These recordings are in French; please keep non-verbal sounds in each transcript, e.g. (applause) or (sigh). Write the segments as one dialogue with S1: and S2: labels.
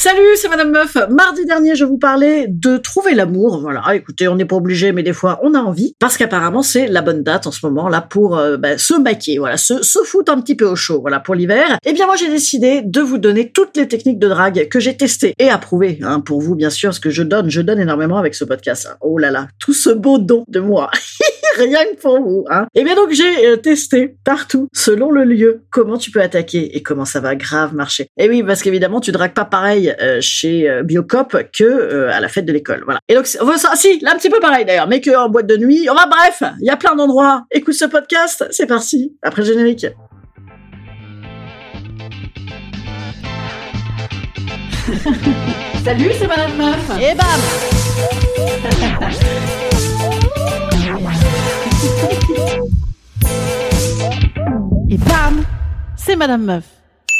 S1: Salut, c'est Madame Meuf. Mardi dernier, je vous parlais de trouver l'amour. Voilà, écoutez, on n'est pas obligé, mais des fois, on a envie. Parce qu'apparemment, c'est la bonne date en ce moment, là, pour euh, bah, se maquiller, voilà, se, se foutre un petit peu au chaud, voilà, pour l'hiver. Eh bien, moi, j'ai décidé de vous donner toutes les techniques de drague que j'ai testées et approuvées, hein, pour vous, bien sûr, ce que je donne. Je donne énormément avec ce podcast. Oh là là, tout ce beau don de moi. (laughs) Rien que pour vous, hein. Et bien donc j'ai euh, testé partout, selon le lieu, comment tu peux attaquer et comment ça va grave marcher. Et oui, parce qu'évidemment, tu dragues pas pareil euh, chez euh, Biocop que euh, à la fête de l'école, voilà. Et donc, ça, si, là un petit peu pareil d'ailleurs, mais que en boîte de nuit. Enfin bref, il y a plein d'endroits. Écoute ce podcast, c'est parti. Après le générique. (laughs)
S2: Salut, c'est Madame Meuf.
S1: Et bam (laughs)
S2: c'est Madame Meuf.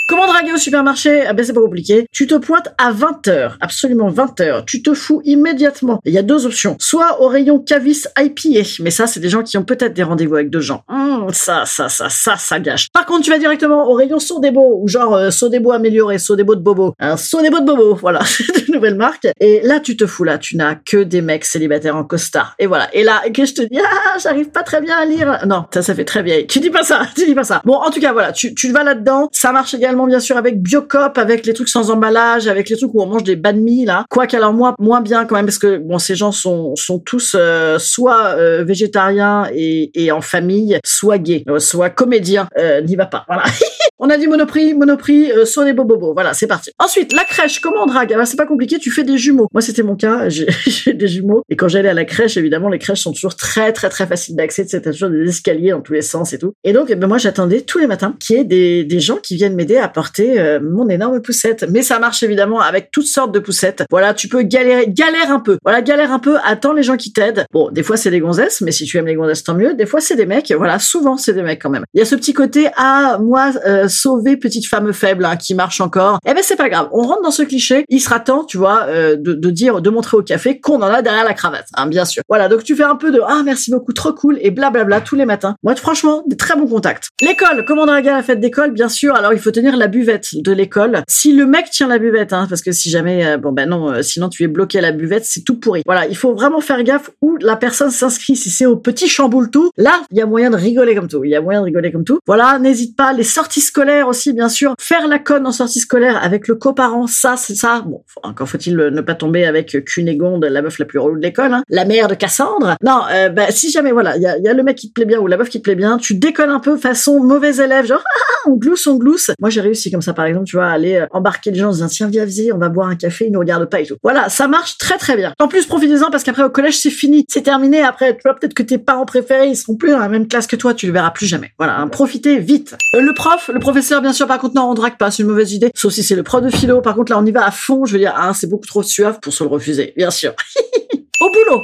S1: Comment draguer au supermarché? Ah ben c'est pas compliqué. Tu te pointes à 20h, absolument 20h. Tu te fous immédiatement. Il y a deux options. Soit au rayon Cavis IPA, mais ça c'est des gens qui ont peut-être des rendez-vous avec deux gens. Hum, ça, ça, ça, ça, ça gâche. Par contre, tu vas directement au rayon Sodebo, ou genre euh, Sodebo amélioré, Sodebo de Bobo. Un Sodebo de Bobo, (laughs) voilà, c'est une nouvelle marque. Et là, tu te fous là, tu n'as que des mecs célibataires en costard. Et voilà. Et là, (laughs) que je te dis, ah, j'arrive pas très bien à lire. Non, ça, ça fait très vieille. Tu dis pas ça, (laughs) tu dis pas ça. Bon, en tout cas, voilà, tu, tu vas là-dedans. Ça marche également, bien sûr, avec Biocop, avec les trucs sans emballage, avec les trucs où on mange des banh mi, là. Quoique, alors, moi, moins bien quand même, parce que, bon, ces gens sont, sont tous euh, soit euh, végétariens et, et en famille, soit gays, euh, soit comédiens. Euh, N'y va pas, voilà. (laughs) On a dit Monoprix, Monoprix, euh, Son et Bobobo. Voilà, c'est parti. Ensuite, la crèche, comment on drague? Ah bah, C'est pas compliqué, tu fais des jumeaux. Moi, c'était mon cas, (laughs) j'ai des jumeaux. Et quand j'allais à la crèche, évidemment, les crèches sont toujours très, très, très faciles d'accès. T'as toujours des escaliers dans tous les sens et tout. Et donc, eh ben, moi, j'attendais tous les matins qu'il y ait des, des gens qui viennent m'aider à porter euh, mon énorme poussette. Mais ça marche évidemment avec toutes sortes de poussettes. Voilà, tu peux galérer, galère un peu. Voilà, galère un peu, attends les gens qui t'aident. Bon, des fois, c'est des gonzesses, mais si tu aimes les gonzesses, tant mieux. Des fois, c'est des mecs. Voilà, souvent, c'est des mecs quand même. Il y a ce petit côté, ah, moi, euh, sauver petite femme faible hein, qui marche encore. Eh ben, c'est pas grave. On rentre dans ce cliché. Il sera temps, tu vois, euh, de, de dire, de montrer au café qu'on en a derrière la cravate, hein, bien sûr. Voilà, donc tu fais un peu de, ah, merci beaucoup, trop cool, et blablabla tous les matins. Moi, franchement, des très bons contacts. L'école, comment draguer à la fête d'école? Bien sûr, alors il faut tenir la buvette de l'école. Si le mec tient la buvette, hein, parce que si jamais, euh, bon ben non, euh, sinon tu es bloqué à la buvette, c'est tout pourri. Voilà, il faut vraiment faire gaffe où la personne s'inscrit. Si c'est au petit chamboule tout, là, il y a moyen de rigoler comme tout. Il y a moyen de rigoler comme tout. Voilà, n'hésite pas. Les sorties scolaires aussi, bien sûr. Faire la conne en sortie scolaire avec le coparent, ça, c'est ça. Bon, encore faut-il ne pas tomber avec Cunégonde, la meuf la plus relou de l'école, hein. la mère de Cassandre. Non, euh, bah, si jamais, voilà, il y a, y a le mec qui te plaît bien ou la meuf qui te plaît bien, tu déconnes un peu façon mauvais élève, genre, (laughs) on glousse, on glousse. Moi, j'ai réussi comme ça, par exemple, tu vois, aller euh, embarquer les gens en disant, tiens, viens, viens, on va boire un café, ils nous regardent pas et tout. Voilà, ça marche très très bien. En plus, profitez-en parce qu'après, au collège, c'est fini, c'est terminé. Après, tu vois, peut-être que tes parents préférés, ils seront plus dans la même classe que toi, tu le verras plus jamais. Voilà, hein, profitez vite. Euh, le prof, le professeur, bien sûr, par contre, non, on drague pas, c'est une mauvaise idée. Sauf si c'est le prof de philo. Par contre, là, on y va à fond. Je veux dire, ah, c'est beaucoup trop suave pour se le refuser, bien sûr. (laughs)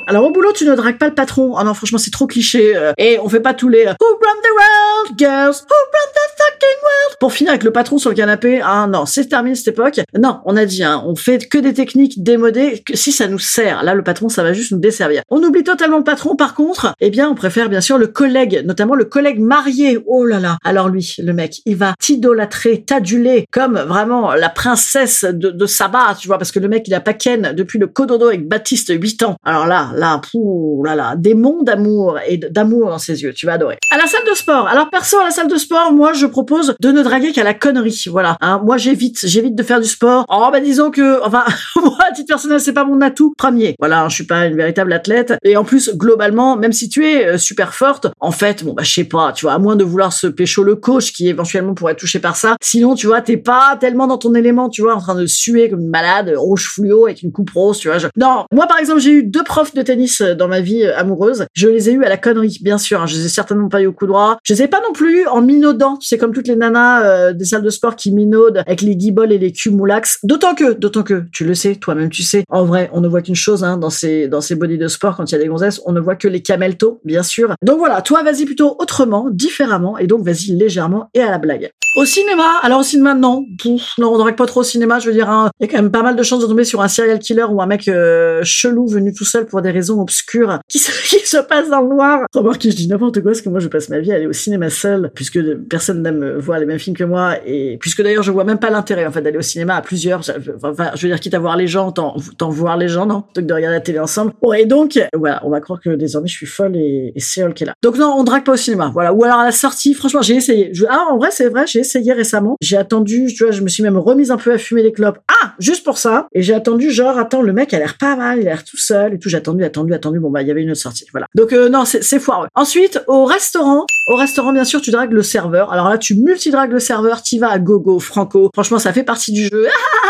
S1: Alors au boulot, tu ne dragues pas le patron. Ah non, franchement, c'est trop cliché. euh, et on fait pas tous les euh, Who run the world, girls? Who run the fucking world? pour finir avec le patron sur le canapé, ah non, c'est terminé cette époque. Non, on a dit, hein, on fait que des techniques démodées, que si ça nous sert, là le patron, ça va juste nous desservir. On oublie totalement le patron, par contre, eh bien, on préfère bien sûr le collègue, notamment le collègue marié. Oh là là. Alors lui, le mec, il va t'idolâtrer, t'aduler comme vraiment la princesse de, de Saba, tu vois, parce que le mec, il a pas ken depuis le cododo avec Baptiste 8 ans. Alors là, là, pouh, là là, des monts d'amour et d'amour dans ses yeux, tu vas adorer. À la salle de sport. Alors perso, à la salle de sport, moi, je propose de ne draguer qu'à la connerie, voilà. Hein, moi, j'évite, j'évite de faire du sport. Oh, bah disons que, enfin, (laughs) moi, à titre personnel, c'est pas mon atout premier. Voilà, hein, je suis pas une véritable athlète. Et en plus, globalement, même si tu es euh, super forte, en fait, bon, bah, je sais pas, tu vois, à moins de vouloir se pécho le coach qui éventuellement pourrait touché par ça. Sinon, tu vois, t'es pas tellement dans ton élément, tu vois, en train de suer comme une malade, rouge fluo avec une coupe rose, tu vois. Non, moi, par exemple, j'ai eu deux profs de tennis euh, dans ma vie euh, amoureuse. Je les ai eu à la connerie, bien sûr. hein. Je les ai certainement pas eu au coup. Je les ai pas non plus en minaudant. C'est comme toutes les nanas euh, des salles de sport qui minaudent avec les guiboles et les cumulax. D'autant que, d'autant que, tu le sais, toi-même tu sais, en vrai, on ne voit qu'une chose hein, dans ces dans ces bodies de sport quand il y a des gonzesses, on ne voit que les cameltos, bien sûr. Donc voilà, toi vas-y plutôt autrement, différemment, et donc vas-y légèrement et à la blague. Au cinéma, alors au cinéma non, Pouf, non on pas trop au cinéma. Je veux dire, hein, il y a quand même pas mal de chances de tomber sur un serial killer ou un mec chelou venu tout seul pour des raisons obscures (laughs) qui se, qui se passe dans le noir. Remarque que je dis n'importe quoi parce que moi je passe ma vie à aller au cinéma seul puisque personne n'aime voir les mêmes films que moi et puisque d'ailleurs je vois même pas l'intérêt en fait d'aller au cinéma à plusieurs. Enfin, je veux dire quitte à voir les gens, tant, voir les gens non, plutôt que de regarder la télé ensemble. Bon et donc voilà, on va croire que désormais je suis folle et, et c'est qui est là. Donc non, on drague pas au cinéma. Voilà. Ou alors à la sortie, franchement j'ai essayé. Ah en vrai c'est vrai, j'ai essayé récemment. J'ai attendu, tu vois, je me suis même remise un peu à fumer des clopes. Ah juste pour ça. Et j'ai attendu genre attends le mec a l'air pas mal, il a l'air tout seul. Attendu, attendu, attendu. Bon bah il y avait une autre sortie. Voilà. Donc euh, non c'est c'est foireux. Ensuite au restaurant, au restaurant bien sûr tu dragues le serveur. Alors là tu multidragues le serveur, t'y vas à gogo, franco. Franchement ça fait partie du jeu. (laughs)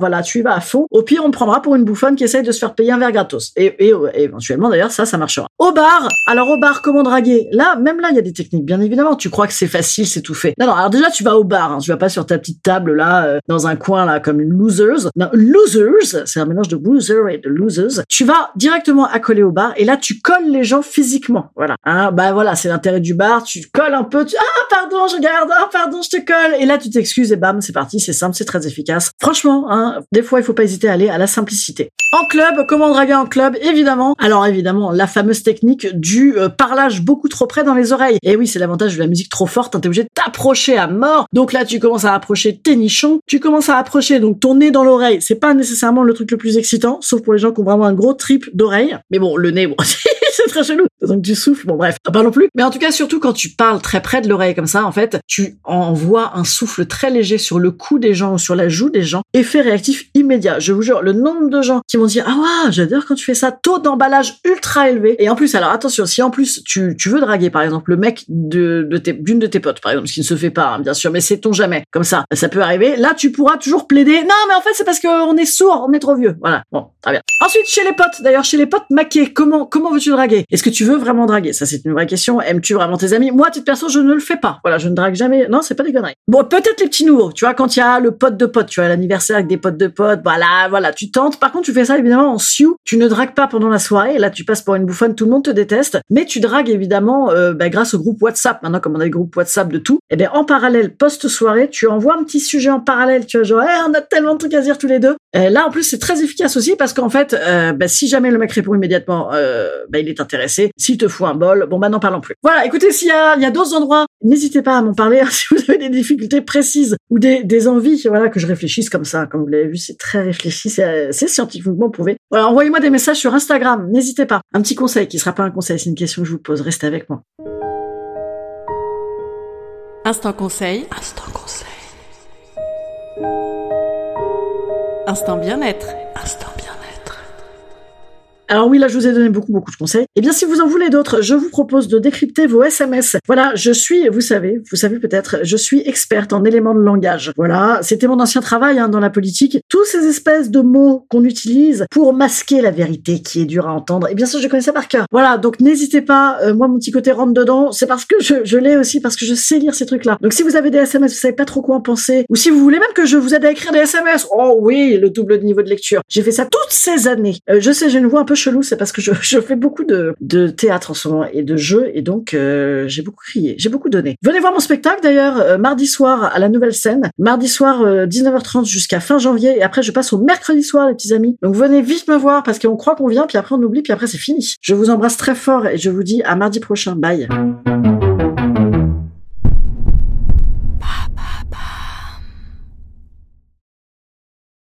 S1: Voilà, tu y vas à fond. Au pire, on te prendra pour une bouffonne qui essaye de se faire payer un verre gratos. Et, et, éventuellement, d'ailleurs, ça, ça marchera. Au bar, alors au bar, comment draguer? Là, même là, il y a des techniques, bien évidemment. Tu crois que c'est facile, c'est tout fait. Non, non, alors déjà, tu vas au bar. Hein, tu vas pas sur ta petite table, là, euh, dans un coin, là, comme une losers. Non, losers, c'est un mélange de loser et de losers. Tu vas directement accoler au bar, et là, tu colles les gens physiquement. Voilà. Hein, bah voilà, c'est l'intérêt du bar. Tu colles un peu, tu... Ah, pardon, je regarde, ah, pardon, je te colle. Et là, tu t'excuses, et bam, c'est parti, c'est simple, c'est très efficace. Franchement, hein, des fois, il faut pas hésiter à aller à la simplicité. En club, comment draguer en club? Évidemment. Alors évidemment, la fameuse technique du euh, parlage beaucoup trop près dans les oreilles. Et oui, c'est l'avantage de la musique trop forte, hein, t'es obligé de t'approcher à mort. Donc là, tu commences à approcher tes nichons, tu commences à approcher donc ton nez dans l'oreille. C'est pas nécessairement le truc le plus excitant, sauf pour les gens qui ont vraiment un gros trip d'oreille. Mais bon, le nez, bon, (laughs) (laughs) c'est très chelou. Donc tu souffles, bon bref, pas non plus. Mais en tout cas, surtout quand tu parles très près de l'oreille comme ça, en fait, tu envoies un souffle très léger sur le cou des gens ou sur la joue des gens. Effet réactif immédiat. Je vous jure, le nombre de gens qui vont dire ah ouais, j'adore quand tu fais ça, taux d'emballage ultra élevé. Et en plus, alors attention, si en plus tu, tu veux draguer par exemple le mec de, de tes, d'une de tes potes, par exemple, ce qui ne se fait pas, hein, bien sûr, mais sait-on jamais. Comme ça, ça peut arriver. Là, tu pourras toujours plaider. Non, mais en fait, c'est parce qu'on est sourd, on est trop vieux. Voilà. Bon, très bien. Ensuite, chez les potes, d'ailleurs, chez les potes maqués, comment, comment veux-tu draguer Est-ce que tu veux vraiment draguer? Ça, c'est une vraie question. Aimes-tu vraiment tes amis? Moi, à titre perso, je ne le fais pas. Voilà, je ne drague jamais. Non, c'est pas des conneries. Bon, peut-être les petits nouveaux. Tu vois, quand il y a le pote de pote, tu vois, l'anniversaire avec des potes de potes, voilà, voilà, tu tentes. Par contre, tu fais ça évidemment en sioux. Tu ne dragues pas pendant la soirée. Là, tu passes pour une bouffonne, tout le monde te déteste. Mais tu dragues évidemment euh, bah, grâce au groupe WhatsApp. Maintenant, comme on a des groupes WhatsApp de tout, et bien en parallèle, post-soirée, tu envoies un petit sujet en parallèle. Tu vois, genre, Eh, on a tellement de trucs à dire tous les deux. Euh, là, en plus, c'est très efficace aussi parce qu'en fait, euh, bah, si jamais le mec répond immédiatement, euh, bah, il est intéressé. S'il te fout un bol, bon, bah, n'en parlons plus. Voilà, écoutez, s'il y a, il y a d'autres endroits, n'hésitez pas à m'en parler hein, (laughs) si vous avez des difficultés précises ou des, des envies, voilà, que je réfléchisse comme ça. Comme vous l'avez vu, c'est très réfléchi, c'est c'est scientifiquement prouvé. Voilà, envoyez-moi des messages sur Instagram, n'hésitez pas. Un petit conseil qui sera pas un conseil, c'est une question que je vous pose. Restez avec moi.
S2: Instant conseil. Instant conseil. Instant bien-être.
S1: Alors oui, là, je vous ai donné beaucoup, beaucoup de conseils. Eh bien, si vous en voulez d'autres, je vous propose de décrypter vos SMS. Voilà, je suis, vous savez, vous savez peut-être, je suis experte en éléments de langage. Voilà, c'était mon ancien travail hein, dans la politique. Tous ces espèces de mots qu'on utilise pour masquer la vérité qui est dure à entendre. Et bien sûr, je connais ça par cœur. Voilà, donc n'hésitez pas. euh, moi, mon petit côté rentre dedans. C'est parce que je, je l'ai aussi, parce que je sais lire ces trucs-là. Donc si vous avez des SMS, vous savez pas trop quoi en penser, ou si vous voulez même que je vous aide à écrire des SMS, oh oui, le double niveau de lecture. J'ai fait ça toutes ces années. Euh, je sais, j'ai une voix un peu chelou, c'est parce que je, fais beaucoup de, théâtre en ce moment et de jeux, et donc euh, j'ai beaucoup crié, j'ai beaucoup donné. Venez voir mon spectacle d'ailleurs, euh, mardi soir à la nouvelle scène, mardi soir euh, 19h30 jusqu'à fin janvier, et après je passe au mercredi soir les petits amis. Donc venez vite me voir parce qu'on croit qu'on vient, puis après on oublie, puis après c'est fini. Je vous embrasse très fort et je vous dis à mardi prochain. Bye.